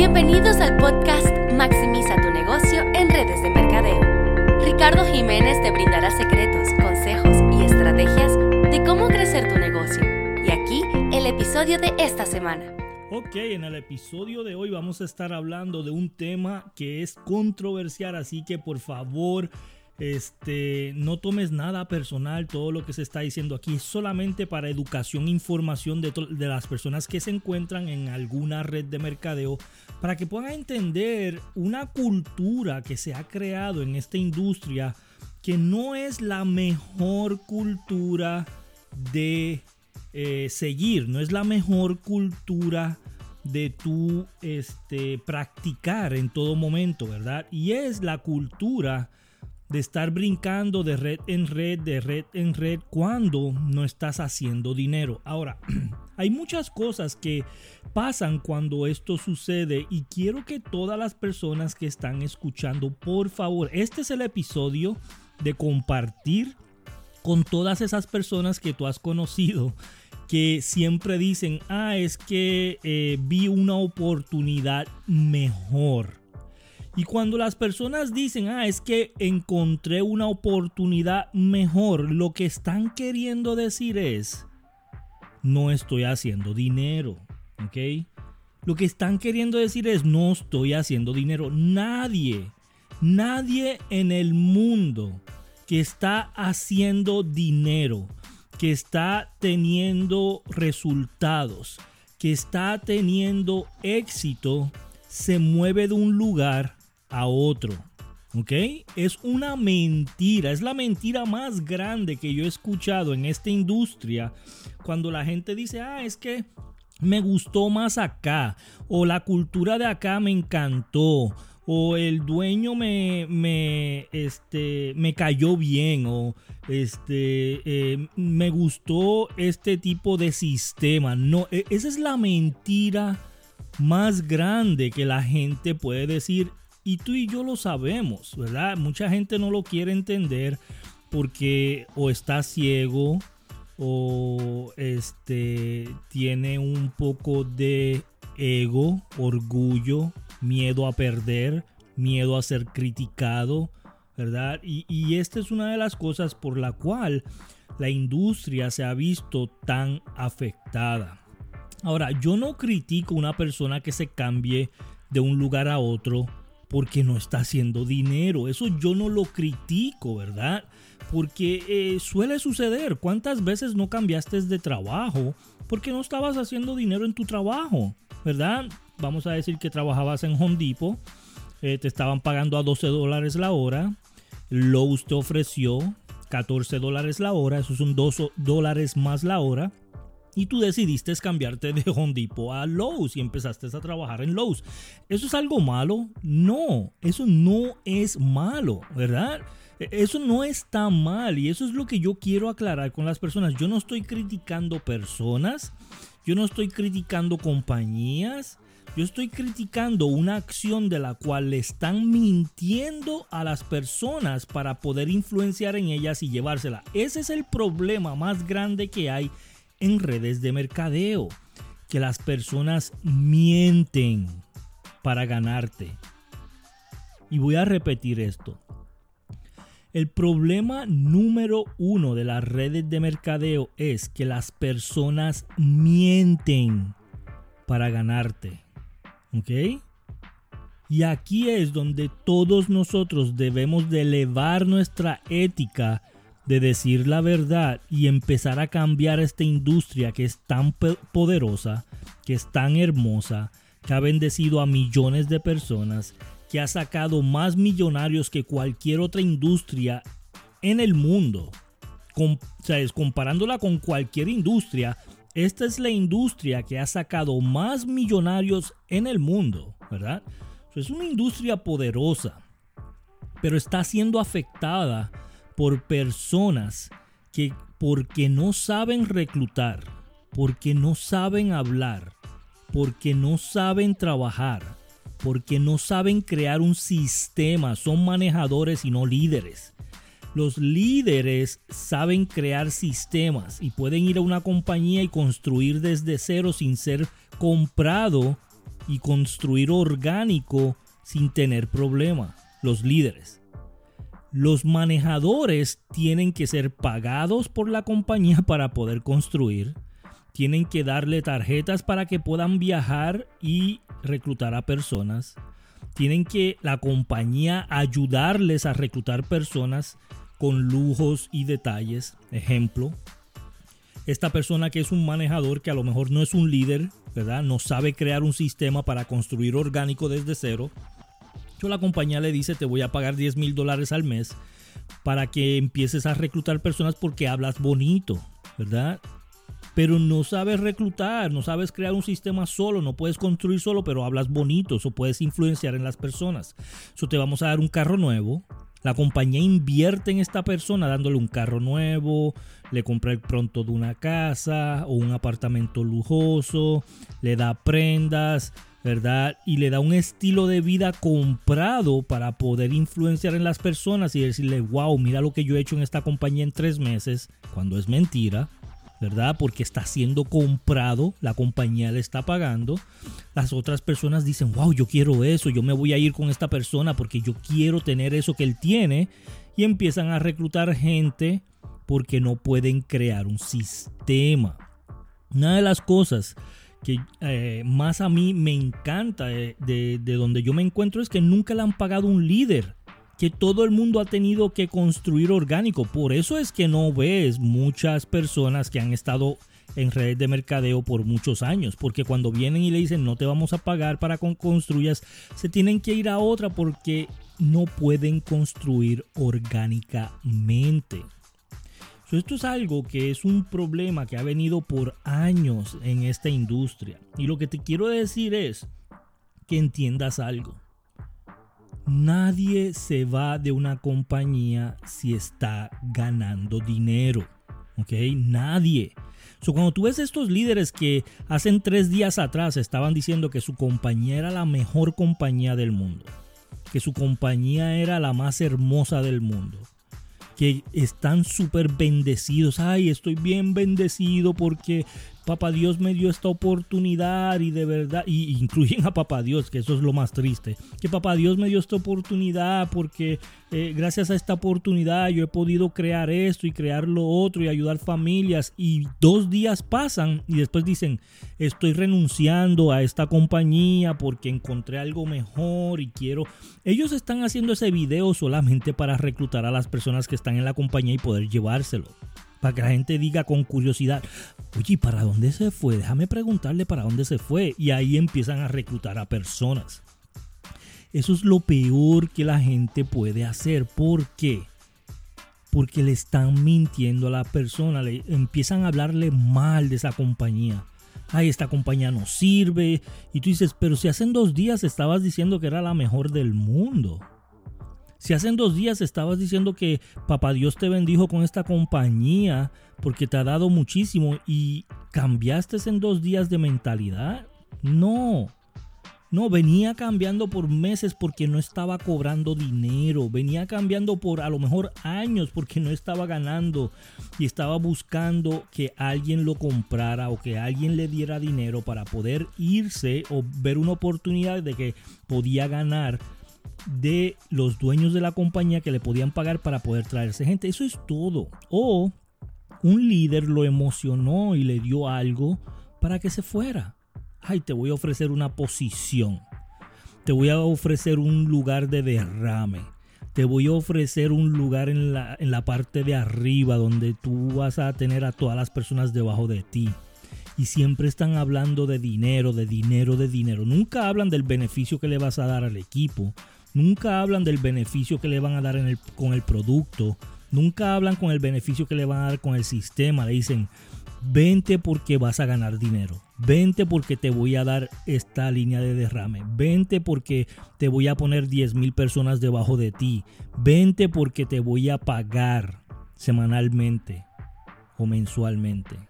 Bienvenidos al podcast Maximiza tu negocio en redes de mercadeo. Ricardo Jiménez te brindará secretos, consejos y estrategias de cómo crecer tu negocio. Y aquí el episodio de esta semana. Ok, en el episodio de hoy vamos a estar hablando de un tema que es controversial, así que por favor este, no tomes nada personal, todo lo que se está diciendo aquí es solamente para educación e información de, las personas que se encuentran en alguna red de mercadeo, para que puedan entender una cultura que se ha creado en esta industria que no es la mejor cultura de eh, seguir, no es la mejor cultura de tu este, practicar en todo momento, ¿verdad? Y es la cultura de estar brincando de red en red, de red en red, cuando no estás haciendo dinero. Ahora, hay muchas cosas que pasan cuando esto sucede y quiero que todas las personas que están escuchando, por favor, este es el episodio de compartir con todas esas personas que tú has conocido que siempre dicen, ah, es que eh, vi una oportunidad mejor. Y cuando las personas dicen, ah, es que encontré una oportunidad mejor, lo que están queriendo decir es, no estoy haciendo dinero. ¿Ok? Lo que están queriendo decir es, no estoy haciendo dinero. Nadie, nadie en el mundo que está haciendo dinero, que está teniendo resultados, que está teniendo éxito, se mueve de un lugar a otro. ¿Ok? Es una mentira, es la mentira más grande que yo he escuchado en esta industria cuando la gente dice, ah, es que me gustó más acá, o la cultura de acá me encantó, o el dueño me, me, este, me cayó bien, o este, eh, me gustó este tipo de sistema. No, e, esa es la mentira más grande que la gente puede decir y tú y yo lo sabemos, ¿verdad? Mucha gente no lo quiere entender porque o está ciego o este tiene un poco de ego, orgullo, miedo a perder, miedo a ser criticado, ¿verdad? Y, y esta es una de las cosas por la cual la industria se ha visto tan afectada. Ahora, yo no critico a una persona que se cambie de un lugar a otro porque no está haciendo dinero. Eso yo no lo critico, ¿verdad? Porque eh, suele suceder. ¿Cuántas veces no cambiaste de trabajo porque no estabas haciendo dinero en tu trabajo? ¿Verdad? Vamos a decir que trabajabas en Home Depot, eh, te estaban pagando a 12 dólares la hora, Lowe's te ofreció 14 dólares la hora, esos son 2 dólares más la hora y tú decidiste cambiarte de Home Depot a Lowe's y empezaste a trabajar en Lowe's. ¿Eso es algo malo? No, eso no es malo, ¿verdad? E, eso no está mal y eso es lo que yo quiero aclarar con las personas. Yo no estoy criticando personas, yo no estoy criticando compañías, yo estoy criticando una acción de la cual le están mintiendo a las personas para poder influenciar en ellas y llevársela. Ese es el problema más grande que hay en redes de mercadeo, que las personas mienten para ganarte. Y voy a repetir esto. El problema número uno de las redes de mercadeo es que las personas mienten para ganarte. ¿Ok? Y aquí es donde todos nosotros debemos de elevar nuestra ética de decir la verdad y empezar a cambiar esta industria que es tan poderosa, que es tan hermosa, que ha bendecido a millones de personas, que ha sacado más millonarios que cualquier otra industria en el mundo. comparándola con cualquier industria, esta es la industria que ha sacado más millonarios en el mundo, ¿verdad? es una industria poderosa, pero está siendo afectada por personas que porque no saben reclutar, porque no saben hablar, porque no saben trabajar, porque no saben crear un sistema, son manejadores y no líderes. Los líderes saben crear sistemas y pueden ir a una compañía y construir desde cero sin ser comprado y construir orgánico sin tener problema. Los líderes. Los manejadores tienen que ser pagados por la compañía para poder construir. Tienen que darle tarjetas para que puedan viajar y reclutar a personas. Tienen que la compañía ayudarles a reclutar personas con lujos y detalles. Ejemplo, esta persona que es un manejador que a lo mejor no es un líder, ¿verdad? No sabe crear un sistema para construir orgánico desde cero. Yo la compañía le dice te voy a pagar 10 mil dólares al mes para que empieces a reclutar personas porque hablas bonito, ¿verdad? Pero no sabes reclutar, no sabes crear un sistema solo, no puedes construir solo, pero hablas bonito, o puedes influenciar en las personas. Eso te vamos a dar un carro nuevo, la compañía invierte en esta persona dándole un carro nuevo, le compra el pronto de una casa o un apartamento lujoso, le da prendas, ¿verdad? Y le da un estilo de vida comprado para poder influenciar en las personas y decirle, wow, mira lo que yo he hecho en esta compañía en tres meses, cuando es mentira. ¿verdad? Porque está siendo comprado, la compañía le está pagando. Las otras personas dicen, wow, yo quiero eso, yo me voy a ir con esta persona porque yo quiero tener eso que él tiene. Y empiezan a reclutar gente porque no pueden crear un sistema. Una de las cosas que eh, más a mí me encanta de, de donde yo me encuentro es que nunca le han pagado un líder que todo el mundo ha tenido que construir orgánico. Por eso es que no ves muchas personas que han estado en redes de mercadeo por muchos años, porque cuando vienen y le dicen no te vamos a pagar para que construyas, se tienen que ir a otra porque no pueden construir orgánicamente. Esto es algo que es un problema que ha venido por años en esta industria. Y lo que te quiero decir es que entiendas algo. Nadie se va de una compañía si está ganando dinero. ¿Ok? Nadie. So, cuando tú ves estos líderes que hace tres días atrás estaban diciendo que su compañía era la mejor compañía del mundo, que su compañía era la más hermosa del mundo, que están súper bendecidos. Ay, estoy bien bendecido porque Papá Dios me dio esta oportunidad y de verdad, y incluyen a Papá Dios, que eso es lo más triste, que Papá Dios me dio esta oportunidad porque eh, gracias a esta oportunidad yo he podido crear esto y crear lo otro y ayudar familias. Y dos días pasan y después dicen, estoy renunciando a esta compañía porque encontré algo mejor y quiero... Ellos están haciendo ese video solamente para reclutar a las personas que están en la compañía y poder llevárselo para que la gente diga con curiosidad, oye, ¿para dónde se fue? Déjame preguntarle para dónde se fue. Y ahí empiezan a reclutar a personas. Eso es lo peor que la gente puede hacer. ¿Por qué? Porque le están mintiendo a la persona, le empiezan a hablarle mal de esa compañía. Ay, esta compañía no sirve. Y tú dices, pero si hace dos días estabas diciendo que era la mejor del mundo. Si hace dos días estabas diciendo que papá Dios te bendijo con esta compañía porque te ha dado muchísimo y cambiaste en dos días de mentalidad, no. No, venía cambiando por meses porque no estaba cobrando dinero. Venía cambiando por a lo mejor años porque no estaba ganando. Y estaba buscando que alguien lo comprara o que alguien le diera dinero para poder irse o ver una oportunidad de que podía ganar de los dueños de la compañía que le podían pagar para poder traerse gente. Eso es todo. O un líder lo emocionó y le dio algo para que se fuera. Ay, te voy a ofrecer una posición. Te voy a ofrecer un lugar de derrame. Te voy a ofrecer un lugar en la, en la parte de arriba donde tú vas a tener a todas las personas debajo de ti y siempre están hablando de dinero, de dinero, de dinero. Nunca hablan del beneficio que le vas a dar al equipo. Nunca hablan del beneficio que le van a dar con el producto. Nunca hablan con el beneficio que le van a dar con el sistema. Le dicen, vente porque vas a ganar dinero. Vente porque te voy a dar esta línea de derrame. Vente porque te voy a poner 10 mil personas debajo de ti. Vente porque te voy a pagar semanalmente o mensualmente.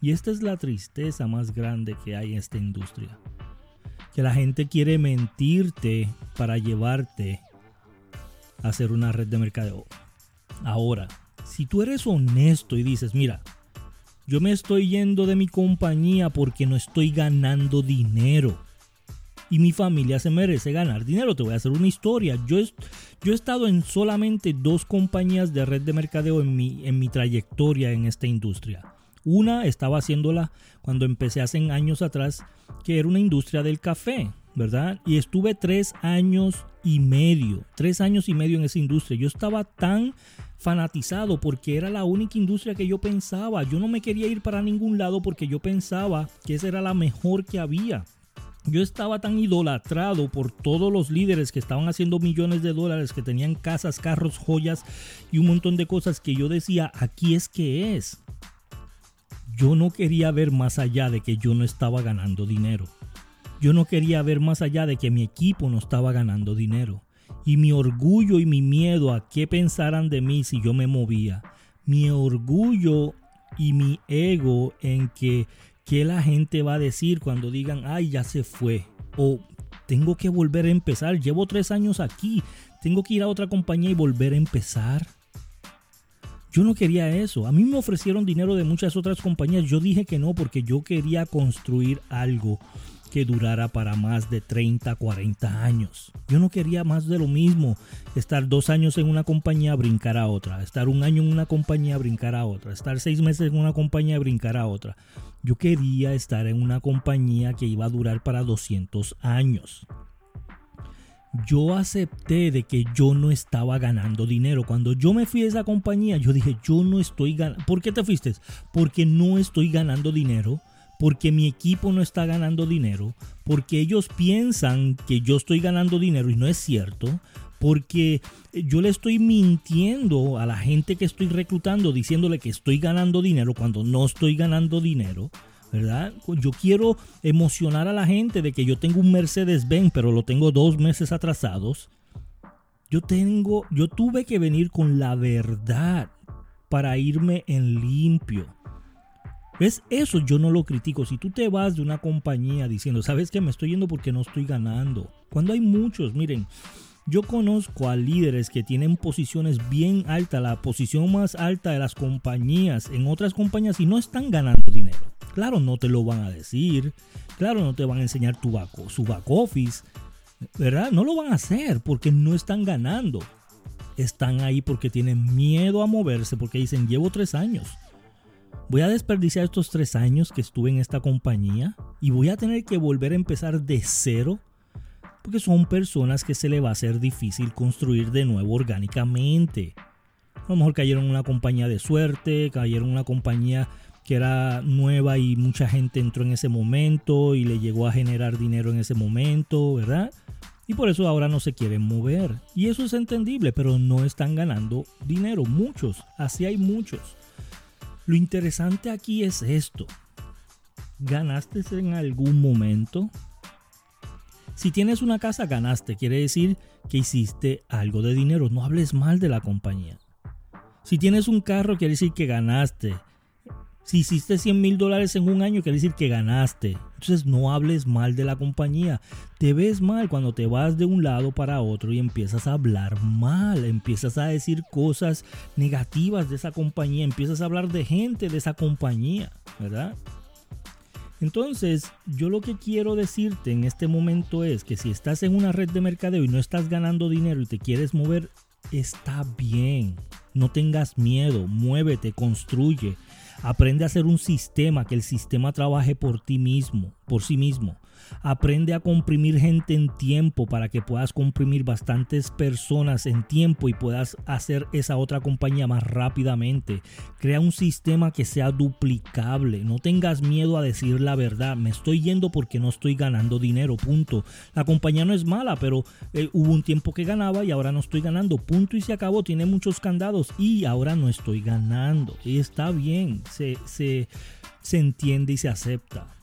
Y esta es la tristeza más grande que hay en esta industria que la gente quiere mentirte para llevarte a hacer una red de mercadeo. Ahora, si tú eres honesto y dices, mira, yo me estoy yendo de mi compañía porque no estoy ganando dinero. y mi familia se merece ganar dinero. Te voy a hacer una historia. Yo, yo he estado en solamente dos compañías de red de mercadeo en mi, en mi trayectoria en esta industria. Una estaba haciéndola cuando empecé hace años atrás, que era una industria del café, ¿verdad? Y estuve tres años y medio, tres años y medio en esa industria. Yo estaba tan fanatizado porque era la única industria que yo pensaba. Yo no me quería ir para ningún lado porque yo pensaba que esa era la mejor que había. Yo estaba tan idolatrado por todos los líderes que estaban haciendo millones de dólares, que tenían casas, carros, joyas y un montón de cosas que yo decía, aquí es que es. Yo no quería ver más allá de que yo no estaba ganando dinero. Yo no quería ver más allá de que mi equipo no estaba ganando dinero. Y mi orgullo y mi miedo a qué pensaran de mí si yo me movía. Mi orgullo y mi ego en que qué la gente va a decir cuando digan, ay, ya se fue. O tengo que volver a empezar. Llevo tres años aquí. Tengo que ir a otra compañía y volver a empezar. Yo no quería eso. A mí me ofrecieron dinero de muchas otras compañías. Yo dije que no porque yo quería construir algo que durara para más de 30, 40 años. Yo no quería más de lo mismo, estar dos años en una compañía, brincar a otra, estar un año en una compañía, brincar a otra, estar seis meses en una compañía, brincar a otra. Yo quería estar en una compañía que iba a durar para 200 años. Yo acepté de que yo no estaba ganando dinero. Cuando yo me fui de esa compañía, yo dije, yo no estoy ganando. ¿Por qué te fuiste? Porque no estoy ganando dinero porque mi equipo no está ganando dinero, porque ellos piensan que yo estoy ganando dinero y no es cierto, porque yo le estoy mintiendo a la gente que estoy reclutando diciéndole que estoy ganando dinero cuando no estoy ganando dinero. ¿Verdad? Yo quiero emocionar a la gente de que yo tengo un Mercedes-Benz, pero lo tengo dos meses atrasados. Yo tengo, yo tuve que venir con la verdad para irme en limpio. ¿Ves? Eso yo no lo critico. Si tú te vas de una compañía diciendo, ¿sabes qué? Me estoy yendo porque no estoy ganando. Cuando hay muchos, miren, yo conozco a líderes que tienen posiciones bien altas, la posición más alta de las compañías en otras compañías y no están ganando dinero. Claro, no te lo van a decir. Claro, no te van a enseñar tu back, su back office. ¿Verdad? No lo van a hacer porque no están ganando. Están ahí porque tienen miedo a moverse porque dicen, llevo tres años voy a desperdiciar estos tres años que estuve en esta compañía y voy a tener que volver a empezar de cero porque son personas que se le va a hacer difícil construir de nuevo orgánicamente. A lo mejor cayeron en una compañía de suerte, cayeron en una compañía que era nueva y mucha gente entró en ese momento y le llegó a generar dinero en ese momento, ¿verdad? Y por eso ahora no se quieren mover. Y eso es entendible, pero no están ganando dinero. Muchos, así hay muchos. Lo interesante aquí es esto. ¿Ganaste en algún momento? Si tienes una casa, ganaste. Quiere decir que hiciste algo de dinero. No hables mal de la compañía. Si tienes un carro, quiere decir que ganaste. Si hiciste 100 mil dólares en un año, quiere decir que ganaste. Entonces no hables mal de la compañía. Te ves mal cuando te vas de un lado para otro y empiezas a hablar mal. Empiezas a decir cosas negativas de esa compañía. Empiezas a hablar de gente de esa compañía. ¿Verdad? Entonces, yo lo que quiero decirte en este momento es que si estás en una red de mercadeo y no estás ganando dinero y te quieres mover, está bien. No tengas miedo, muévete, construye. Aprende a hacer un sistema, que el sistema trabaje por ti mismo, por sí mismo. Aprende a comprimir gente en tiempo para que puedas comprimir bastantes personas en tiempo y puedas hacer esa otra compañía más rápidamente. Crea un sistema que sea duplicable. No tengas miedo a decir la verdad. Me estoy yendo porque no estoy ganando dinero. Punto. La compañía no es mala, pero eh, hubo un tiempo que ganaba y ahora no estoy ganando. Punto y se acabó. Tiene muchos candados y ahora no estoy ganando. Y está bien. Se, se, se entiende y se acepta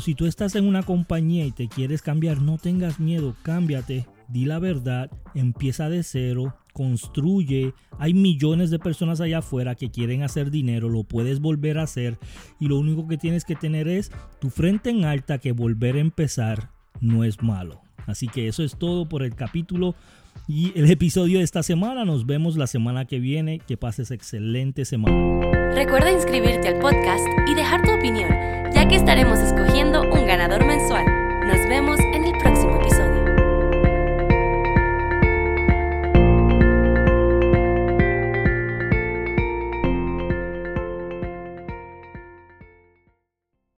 si tú estás en una compañía y te quieres cambiar, no tengas miedo, cámbiate, di la verdad, empieza de cero, construye. Hay millones de personas allá afuera que quieren hacer dinero, lo puedes volver a hacer y lo único que tienes que tener es tu frente en alta que volver a empezar no es malo. Así que eso es todo por el capítulo y el episodio de esta semana. Nos vemos la semana que viene. Que pases excelente semana. Recuerda inscribirte al podcast y dejar tu opinión, ya que estaremos escogiendo un ganador mensual. Nos vemos